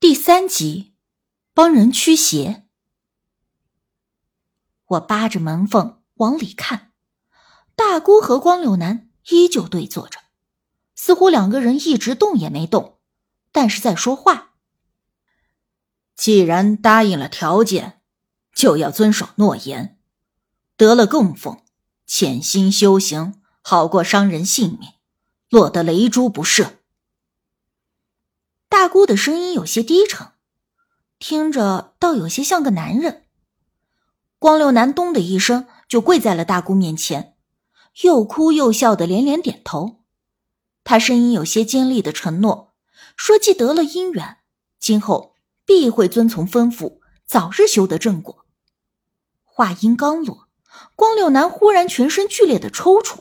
第三集，帮人驱邪。我扒着门缝往里看，大姑和光柳男依旧对坐着，似乎两个人一直动也没动，但是在说话。既然答应了条件，就要遵守诺言。得了供奉，潜心修行，好过伤人性命，落得雷珠不赦。大姑的声音有些低沉，听着倒有些像个男人。光六男咚的一声就跪在了大姑面前，又哭又笑的连连点头。他声音有些尖利的承诺，说既得了姻缘，今后必会遵从吩咐，早日修得正果。话音刚落，光六男忽然全身剧烈的抽搐，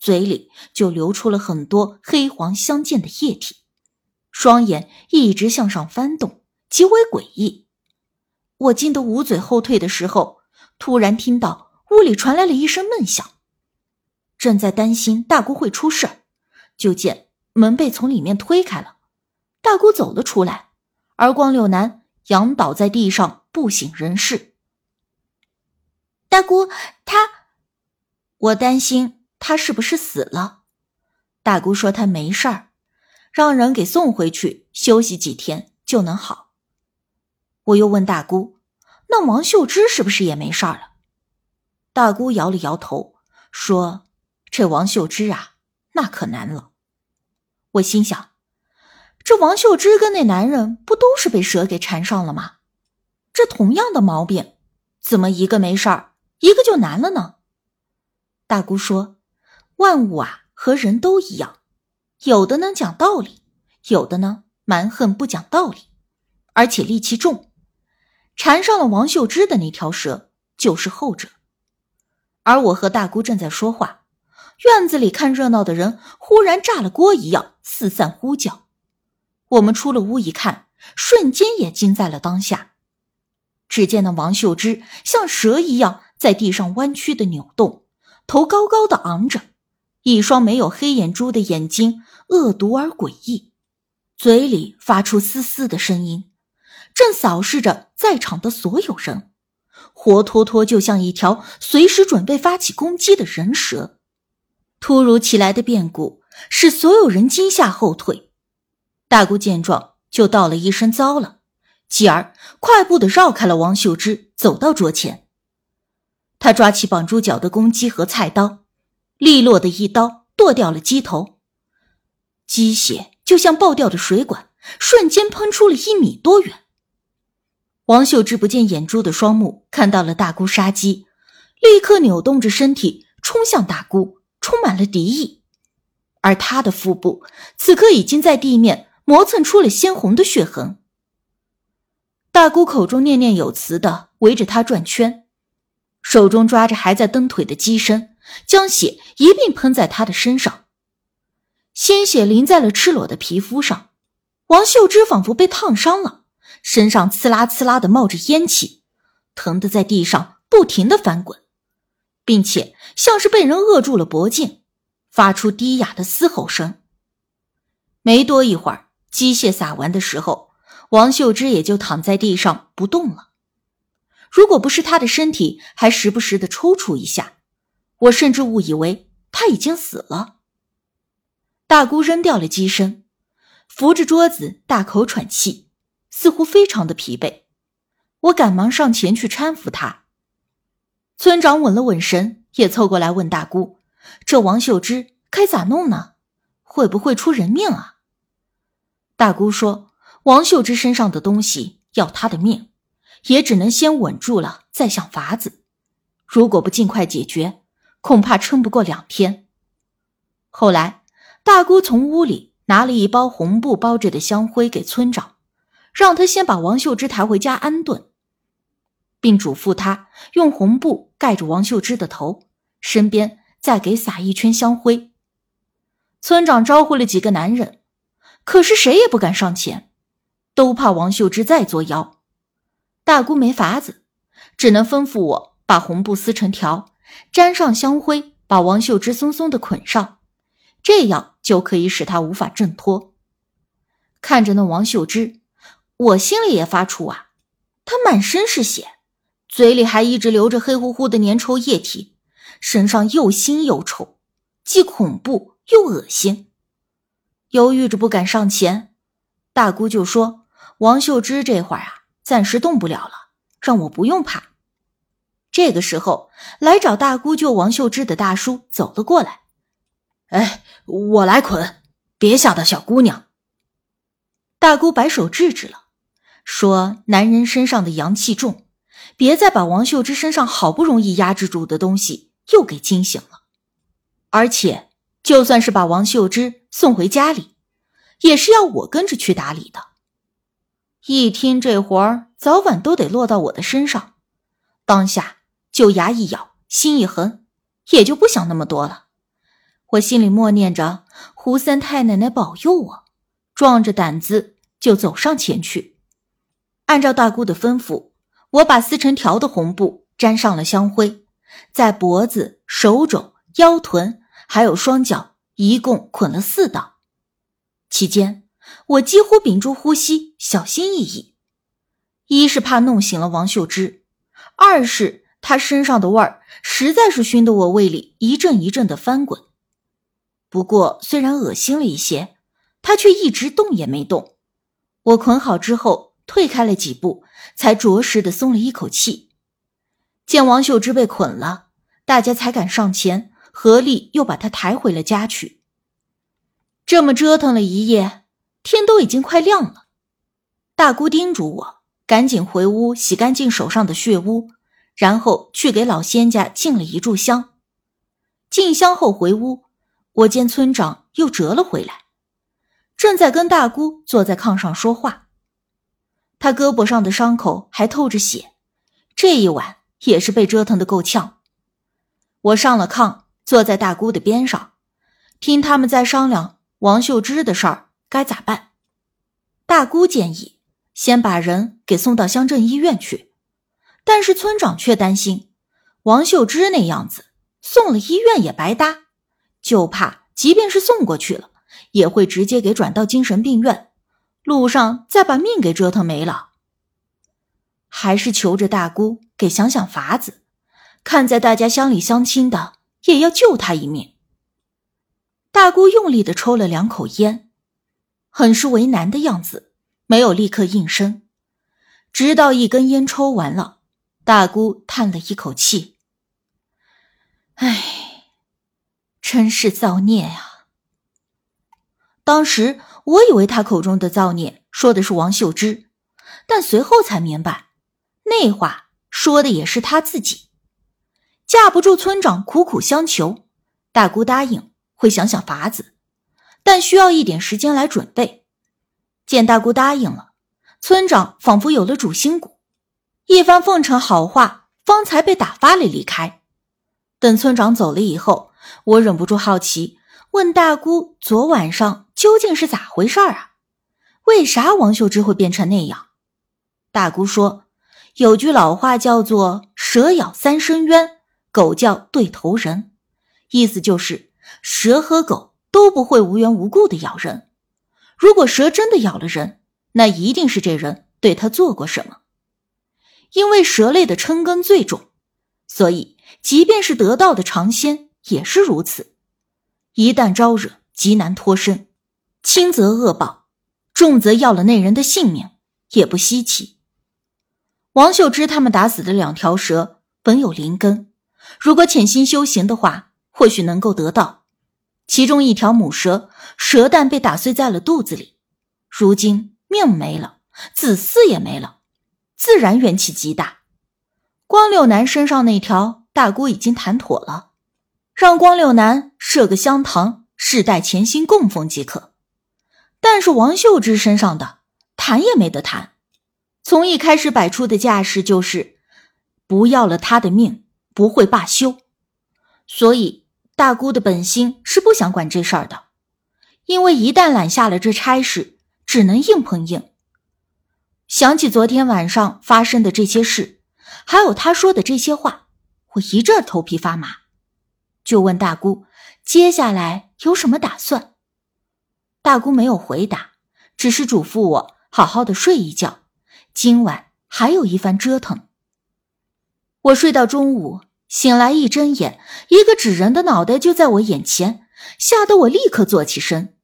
嘴里就流出了很多黑黄相间的液体。双眼一直向上翻动，极为诡异。我惊得捂嘴后退的时候，突然听到屋里传来了一声闷响。正在担心大姑会出事，就见门被从里面推开了，大姑走了出来，而光六男仰倒在地上不省人事。大姑，他，我担心他是不是死了。大姑说他没事儿。让人给送回去休息几天就能好。我又问大姑：“那王秀芝是不是也没事儿了？”大姑摇了摇头，说：“这王秀芝啊，那可难了。”我心想：这王秀芝跟那男人不都是被蛇给缠上了吗？这同样的毛病，怎么一个没事儿，一个就难了呢？大姑说：“万物啊，和人都一样。”有的呢讲道理，有的呢蛮横不讲道理，而且戾气重。缠上了王秀芝的那条蛇就是后者。而我和大姑正在说话，院子里看热闹的人忽然炸了锅一样四散呼叫。我们出了屋一看，瞬间也惊在了当下。只见那王秀芝像蛇一样在地上弯曲的扭动，头高高的昂着。一双没有黑眼珠的眼睛，恶毒而诡异，嘴里发出嘶嘶的声音，正扫视着在场的所有人，活脱脱就像一条随时准备发起攻击的人蛇。突如其来的变故使所有人惊吓后退。大姑见状，就道了一声“糟了”，继而快步的绕开了王秀芝，走到桌前。他抓起绑住脚的公鸡和菜刀。利落的一刀剁掉了鸡头，鸡血就像爆掉的水管，瞬间喷出了一米多远。王秀芝不见眼珠的双目看到了大姑杀鸡，立刻扭动着身体冲向大姑，充满了敌意。而她的腹部此刻已经在地面磨蹭出了鲜红的血痕。大姑口中念念有词的围着她转圈，手中抓着还在蹬腿的鸡身。将血一并喷在他的身上，鲜血淋在了赤裸的皮肤上。王秀芝仿佛被烫伤了，身上刺啦刺啦的冒着烟气，疼得在地上不停的翻滚，并且像是被人扼住了脖颈，发出低哑的嘶吼声。没多一会儿，机械撒完的时候，王秀芝也就躺在地上不动了。如果不是他的身体还时不时的抽搐一下，我甚至误以为他已经死了。大姑扔掉了机身，扶着桌子大口喘气，似乎非常的疲惫。我赶忙上前去搀扶她。村长稳了稳神，也凑过来问大姑：“这王秀芝该咋弄呢？会不会出人命啊？”大姑说：“王秀芝身上的东西要她的命，也只能先稳住了，再想法子。如果不尽快解决。”恐怕撑不过两天。后来，大姑从屋里拿了一包红布包着的香灰给村长，让他先把王秀芝抬回家安顿，并嘱咐他用红布盖住王秀芝的头，身边再给撒一圈香灰。村长招呼了几个男人，可是谁也不敢上前，都怕王秀芝再作妖。大姑没法子，只能吩咐我把红布撕成条。沾上香灰，把王秀芝松松的捆上，这样就可以使他无法挣脱。看着那王秀芝，我心里也发怵啊。他满身是血，嘴里还一直流着黑乎乎的粘稠液体，身上又腥又臭，既恐怖又恶心。犹豫着不敢上前，大姑就说：“王秀芝这会儿啊，暂时动不了了，让我不用怕。”这个时候，来找大姑救王秀芝的大叔走了过来。“哎，我来捆，别吓到小姑娘。”大姑摆手制止了。说：“男人身上的阳气重，别再把王秀芝身上好不容易压制住的东西又给惊醒了。而且，就算是把王秀芝送回家里，也是要我跟着去打理的。一听这活儿早晚都得落到我的身上，当下就牙一咬，心一横，也就不想那么多了。我心里默念着胡三太奶奶保佑我，壮着胆子就走上前去。”按照大姑的吩咐，我把撕成条的红布沾上了香灰，在脖子、手肘、腰臀还有双脚一共捆了四道。期间，我几乎屏住呼吸，小心翼翼。一是怕弄醒了王秀芝，二是她身上的味儿实在是熏得我胃里一阵一阵的翻滚。不过，虽然恶心了一些，他却一直动也没动。我捆好之后。退开了几步，才着实的松了一口气。见王秀芝被捆了，大家才敢上前，合力又把她抬回了家去。这么折腾了一夜，天都已经快亮了。大姑叮嘱我赶紧回屋洗干净手上的血污，然后去给老仙家敬了一炷香。进香后回屋，我见村长又折了回来，正在跟大姑坐在炕上说话。他胳膊上的伤口还透着血，这一晚也是被折腾的够呛。我上了炕，坐在大姑的边上，听他们在商量王秀芝的事儿该咋办。大姑建议先把人给送到乡镇医院去，但是村长却担心王秀芝那样子送了医院也白搭，就怕即便是送过去了，也会直接给转到精神病院。路上再把命给折腾没了，还是求着大姑给想想法子，看在大家乡里乡亲的，也要救他一命。大姑用力的抽了两口烟，很是为难的样子，没有立刻应声。直到一根烟抽完了，大姑叹了一口气：“唉，真是造孽呀。”当时我以为他口中的造孽说的是王秀芝，但随后才明白，那话说的也是他自己。架不住村长苦苦相求，大姑答应会想想法子，但需要一点时间来准备。见大姑答应了，村长仿佛有了主心骨，一番奉承好话，方才被打发了离开。等村长走了以后，我忍不住好奇，问大姑昨晚上。究竟是咋回事啊？为啥王秀芝会变成那样？大姑说，有句老话叫做“蛇咬三生冤，狗叫对头人”，意思就是蛇和狗都不会无缘无故的咬人。如果蛇真的咬了人，那一定是这人对他做过什么。因为蛇类的嗔根最重，所以即便是得道的长仙也是如此，一旦招惹，极难脱身。轻则恶报，重则要了那人的性命，也不稀奇。王秀芝他们打死的两条蛇本有灵根，如果潜心修行的话，或许能够得到。其中一条母蛇，蛇蛋被打碎在了肚子里，如今命没了，子嗣也没了，自然怨气极大。光六男身上那条，大姑已经谈妥了，让光六男设个香堂，世代潜心供奉即可。但是王秀芝身上的谈也没得谈，从一开始摆出的架势就是不要了他的命不会罢休，所以大姑的本心是不想管这事儿的，因为一旦揽下了这差事，只能硬碰硬。想起昨天晚上发生的这些事，还有他说的这些话，我一阵头皮发麻，就问大姑接下来有什么打算。大姑没有回答，只是嘱咐我好好的睡一觉，今晚还有一番折腾。我睡到中午，醒来一睁眼，一个纸人的脑袋就在我眼前，吓得我立刻坐起身。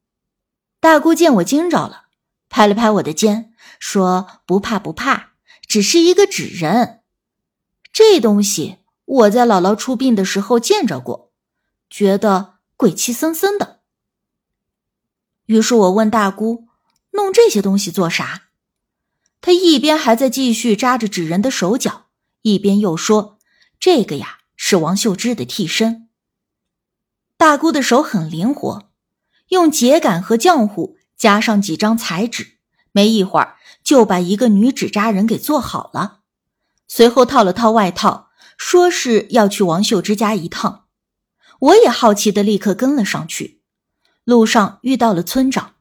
大姑见我惊着了，拍了拍我的肩，说：“不怕不怕，只是一个纸人。这东西我在姥姥出殡的时候见着过，觉得鬼气森森的。”于是我问大姑：“弄这些东西做啥？”她一边还在继续扎着纸人的手脚，一边又说：“这个呀，是王秀芝的替身。”大姑的手很灵活。用秸秆和浆糊加上几张彩纸，没一会儿就把一个女纸扎人给做好了。随后套了套外套，说是要去王秀芝家一趟。我也好奇的立刻跟了上去。路上遇到了村长，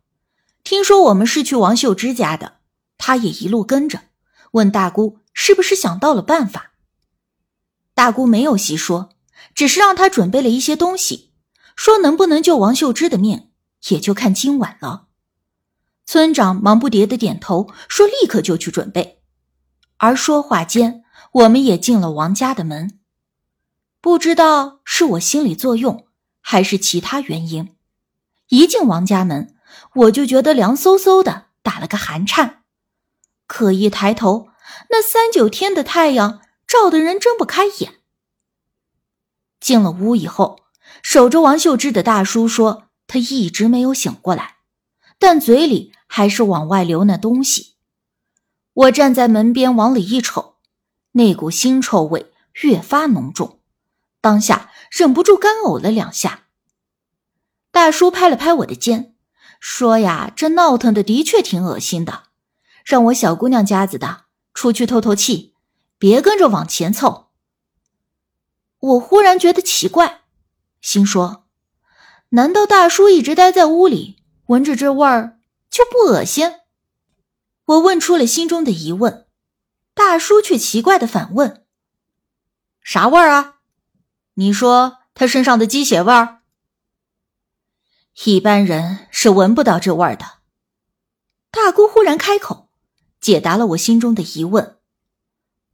听说我们是去王秀芝家的，他也一路跟着，问大姑是不是想到了办法。大姑没有细说，只是让他准备了一些东西，说能不能救王秀芝的命。也就看今晚了。村长忙不迭的点头，说：“立刻就去准备。”而说话间，我们也进了王家的门。不知道是我心理作用，还是其他原因，一进王家门，我就觉得凉飕飕的，打了个寒颤。可一抬头，那三九天的太阳照得人睁不开眼。进了屋以后，守着王秀芝的大叔说。他一直没有醒过来，但嘴里还是往外流那东西。我站在门边往里一瞅，那股腥臭味越发浓重，当下忍不住干呕了两下。大叔拍了拍我的肩，说：“呀，这闹腾的的确挺恶心的，让我小姑娘家子的出去透透气，别跟着往前凑。”我忽然觉得奇怪，心说。难道大叔一直待在屋里，闻着这味儿就不恶心？我问出了心中的疑问，大叔却奇怪的反问：“啥味儿啊？你说他身上的鸡血味儿？一般人是闻不到这味儿的。”大姑忽然开口，解答了我心中的疑问。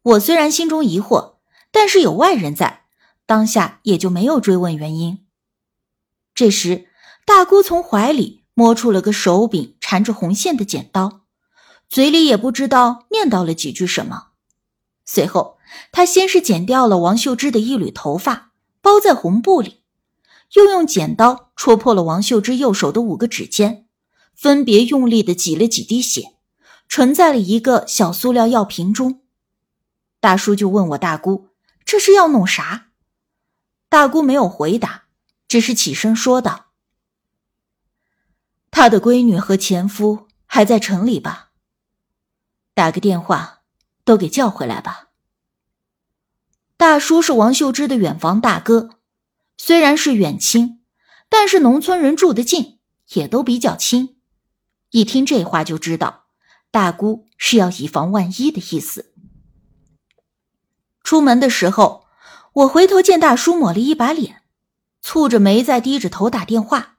我虽然心中疑惑，但是有外人在，当下也就没有追问原因。这时，大姑从怀里摸出了个手柄缠着红线的剪刀，嘴里也不知道念叨了几句什么。随后，她先是剪掉了王秀芝的一缕头发，包在红布里，又用剪刀戳破了王秀芝右手的五个指尖，分别用力的挤了几滴血，盛在了一个小塑料药瓶中。大叔就问我大姑：“这是要弄啥？”大姑没有回答。只是起身说道：“他的闺女和前夫还在城里吧？打个电话，都给叫回来吧。”大叔是王秀芝的远房大哥，虽然是远亲，但是农村人住得近，也都比较亲。一听这话就知道，大姑是要以防万一的意思。出门的时候，我回头见大叔抹了一把脸。蹙着眉在低着头打电话。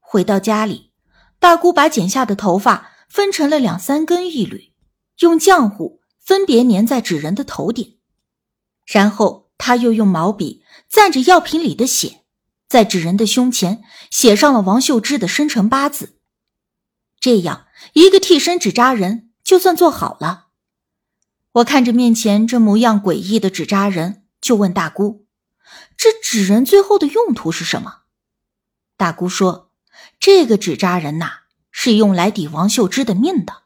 回到家里，大姑把剪下的头发分成了两三根一缕，用浆糊分别粘在纸人的头顶，然后他又用毛笔蘸着药瓶里的血，在纸人的胸前写上了王秀芝的生辰八字。这样一个替身纸扎人就算做好了。我看着面前这模样诡异的纸扎人，就问大姑。这纸人最后的用途是什么？大姑说：“这个纸扎人呐，是用来抵王秀芝的命的。”